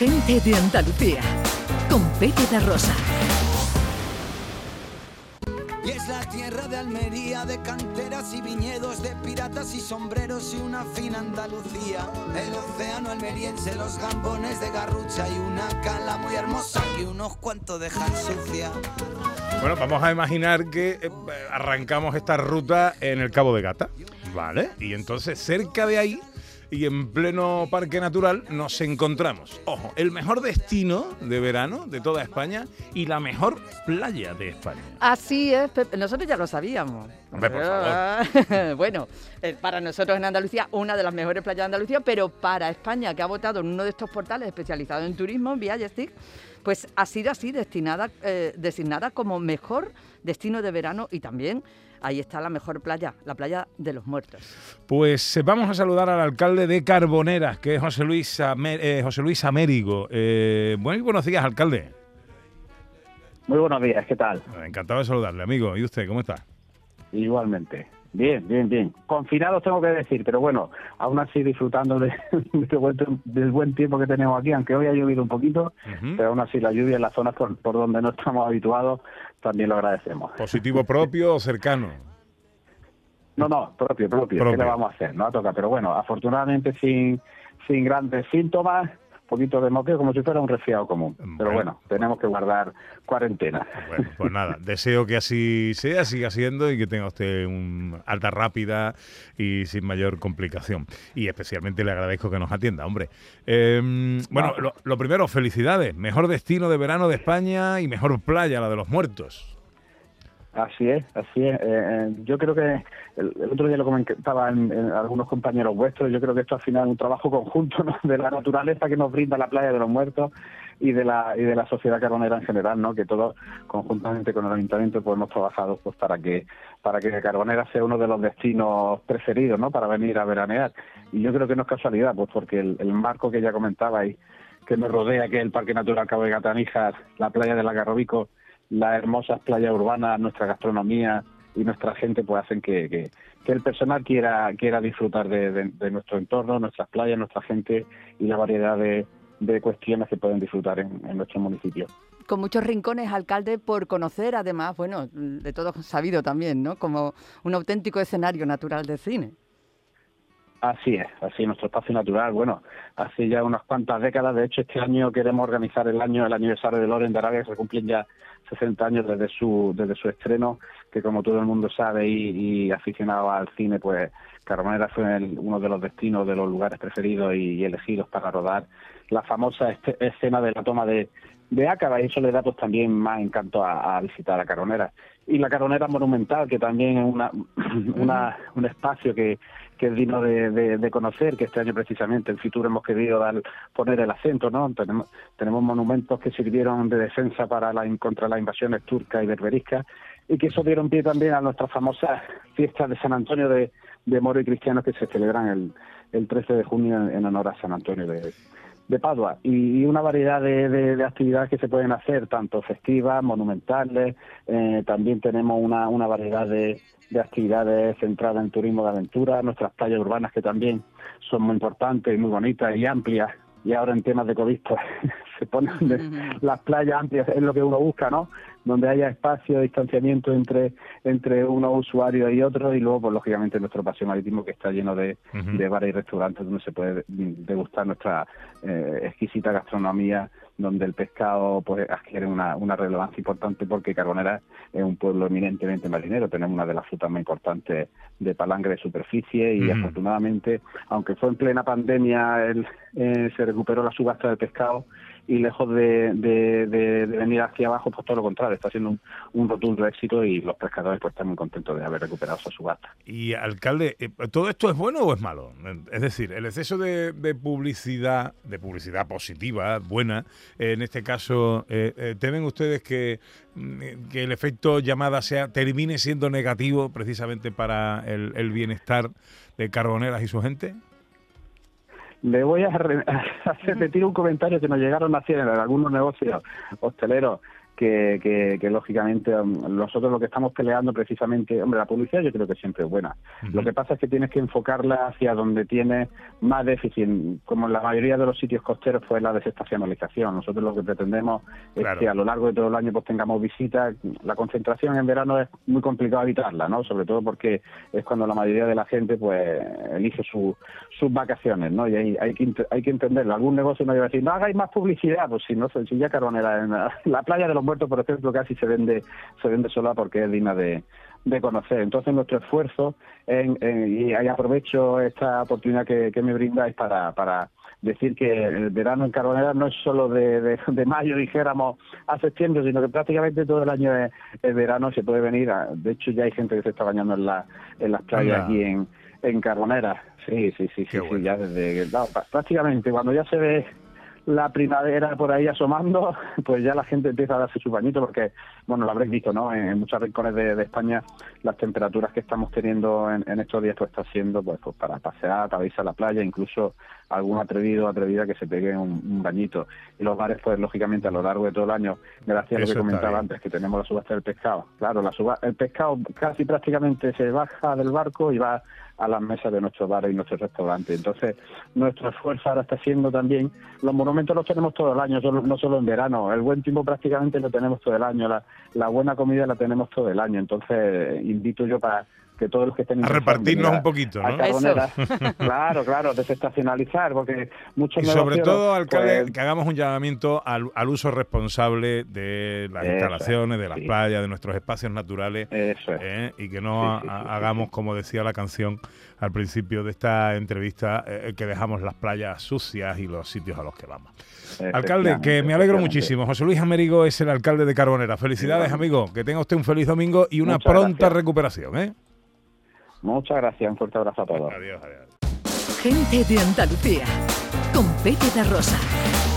Gente de Andalucía, con Pepe de Rosa. Y es la tierra de Almería, de canteras y viñedos, de piratas y sombreros y una fina Andalucía. El océano almeriense, los gambones de garrucha y una cala muy hermosa que unos cuantos dejan sucia. Bueno, vamos a imaginar que eh, arrancamos esta ruta en el Cabo de Gata, ¿vale? Y entonces cerca de ahí y en pleno parque natural nos encontramos, ojo, el mejor destino de verano de toda España y la mejor playa de España. Así es, Pepe. nosotros ya lo sabíamos. Hombre, por favor. bueno, eh, para nosotros en Andalucía, una de las mejores playas de Andalucía, pero para España, que ha votado en uno de estos portales especializados en turismo, Viajestic, pues ha sido así destinada, eh, designada como mejor destino de verano y también ahí está la mejor playa, la playa de los muertos. Pues eh, vamos a saludar al alcalde de Carboneras, que es José Luis, Amer- eh, José Luis Américo. Eh, muy buenos días, alcalde. Muy buenos días, ¿qué tal? Encantado de saludarle, amigo. ¿Y usted, cómo está? Igualmente. Bien, bien, bien. Confinados tengo que decir, pero bueno, aún así disfrutando de, de buen del buen tiempo que tenemos aquí, aunque hoy ha llovido un poquito, pero aún así la lluvia en las zonas por, por donde no estamos habituados también lo agradecemos. ¿Positivo propio o cercano? No, no, propio, propio, Propio. ¿qué le vamos a hacer? No toca, pero bueno, afortunadamente sin, sin grandes síntomas, poquito de moqueo como si fuera un resfriado común. Pero Bueno. bueno, tenemos que guardar cuarentena. Bueno, pues nada, deseo que así sea, siga siendo y que tenga usted un alta rápida y sin mayor complicación. Y especialmente le agradezco que nos atienda, hombre. Eh, bueno, lo, lo primero, felicidades. Mejor destino de verano de España y mejor playa, la de los muertos. Así es, así es. Eh, eh, yo creo que el, otro día lo comentaban en algunos compañeros vuestros. Yo creo que esto al final es un trabajo conjunto de la naturaleza que nos brinda la playa de los muertos y de la y de la sociedad carbonera en general, ¿no? Que todos conjuntamente con el ayuntamiento pues hemos trabajado pues para que para que Carbonera sea uno de los destinos preferidos, ¿no? Para venir a veranear. Y yo creo que no es casualidad, pues porque el, el marco que ya comentabais que nos rodea, que es el Parque Natural Cabo de Gatanijas, la playa de la Garrobico, las hermosas playas urbanas, nuestra gastronomía y nuestra gente, pues hacen que, que, el personal quiera quiera disfrutar de, nuestro entorno, nuestras playas, nuestra gente y la variedad de, de cuestiones que pueden disfrutar en nuestro municipio. Con muchos rincones, alcalde, por conocer, además, bueno, de todo sabido también, ¿no? Como un auténtico escenario natural de cine. Así es, así es nuestro espacio natural. Bueno, hace ya unas cuantas décadas, de hecho este año queremos organizar el año, el aniversario de Loren de Arabia, que se cumplen ya 60 años desde su desde su estreno, que como todo el mundo sabe y, y aficionado al cine, pues Carbonera fue el- uno de los destinos, de los lugares preferidos y, y elegidos para rodar la famosa este- escena de la toma de, de Ácaba y eso le da pues también más encanto a, a visitar a Caronera. Y la Caronera Monumental, que también es una, una, un espacio que, que es digno de, de- de conocer, que este año precisamente en Fitur hemos querido dar, poner el acento, ¿no? Tenemos, tenemos monumentos que sirvieron de defensa para la, contra las invasiones turcas y berberiscas y que eso dieron pie también a nuestras famosas fiestas de San Antonio de, de Moro y Cristianos que se celebran el, el 13 de junio en, honor a San Antonio de, Padua. Y, una variedad de, de- de actividades que se pueden hacer, tanto festivas, monumentales, eh, también tenemos una, una variedad de, de actividades centradas en turismo de aventura, nuestras playas urbanas que también son muy importantes y muy bonitas y amplias, y ahora en temas de COVID se ponen de- las playas amplias, es lo que uno busca, ¿no? Donde haya espacio, distanciamiento entre entre unos usuarios y otros, y luego, pues lógicamente, nuestro paseo marítimo que está lleno de, de bares y restaurantes donde se puede degustar nuestra eh, exquisita gastronomía, donde el pescado pues adquiere una, una relevancia importante porque Carbonera es un pueblo eminentemente marinero, tenemos una de las frutas más importantes de palangre de superficie y afortunadamente, aunque fue en plena pandemia, el- eh, se recuperó la subasta del pescado y lejos de, venir hacia abajo, pues todo lo contrario, está siendo un, un rotundo éxito y los pescadores pues están muy contentos de haber recuperado esa subasta. Y alcalde, eh, ¿todo esto es bueno o es malo? Es decir, el exceso de, publicidad, de publicidad positiva, buena, en este caso, eh, eh, ¿temen ustedes que, mm, que el efecto llamada sea termine siendo negativo precisamente para el, el bienestar de Carboneras y su gente? Le voy a, re- a repetir un comentario que nos llegaron a en algunos negocios hosteleros que, que, lógicamente um, nosotros lo que estamos peleando precisamente, hombre, la publicidad yo creo que siempre es buena. Lo que pasa es que tienes que enfocarla hacia donde tiene más déficit, como en la mayoría de los sitios costeros fue la desestacionalización. Nosotros lo que pretendemos es que a lo largo de todo el año pues tengamos visitas. La concentración en verano es muy complicado evitarla, ¿no? Sobre todo porque es cuando la mayoría de la gente pues elige sus vacaciones, ¿no? Y hay, hay, que, hay que entenderlo. Algún negocio no va a decir, no hagáis más publicidad, pues si no, si ya Carbonera en la playa de los por ejemplo, casi se vende, se vende sola porque es digna de, conocer. Entonces, nuestro esfuerzo, en, y ahí aprovecho esta oportunidad que, me brindáis para, para decir que el verano en Carbonera no es solo de, de, mayo, dijéramos, a septiembre, sino que prácticamente todo el año es, verano, se puede venir. de hecho, ya hay gente que se está bañando en, la, en las playas aquí en, en Carbonera. Sí, sí, sí, sí, ya desde prácticamente cuando ya se ve la primavera por ahí asomando, pues ya la gente empieza a darse su bañito porque, bueno, lo habréis visto, ¿no? En, muchos rincones de, España las temperaturas que estamos teniendo en, estos días pues está siendo pues, pues para pasear, para la playa, incluso algún atrevido o atrevida que se pegue un, bañito. Y los bares, pues lógicamente a lo largo de todo el año, gracias a lo que comentaba antes, que tenemos la subasta del pescado. Claro, la suba, el pescado casi prácticamente se baja del barco y va a las mesas de nuestros bares y nuestros restaurantes. Entonces, nuestro esfuerzo ahora está siendo también, los monumentos los tenemos todo el año, no solo en verano, el buen tiempo prácticamente lo tenemos todo el año, la, la buena comida la tenemos todo el año. Entonces, invito yo para que todos los que estén a repartirnos un poquito, ¿no? claro, claro, desestacionalizar, porque muchos y sobre todo, alcalde, pues, que hagamos un llamamiento al, uso responsable de las instalaciones, de las playas, de nuestros espacios naturales, ¿eh? y que no hagamos, como decía la canción al principio de esta entrevista, eh, que dejamos las playas sucias y los sitios a los que vamos. Alcalde, que me alegro muchísimo. José Luis Américo es el alcalde de Carbonera. Felicidades, amigo. Que tenga usted un feliz domingo y una pronta recuperación. ¿eh? Muchas gracias, un fuerte abrazo a todos. Adiós, adiós. Gente de Andalucía, con Pepe de Rosa.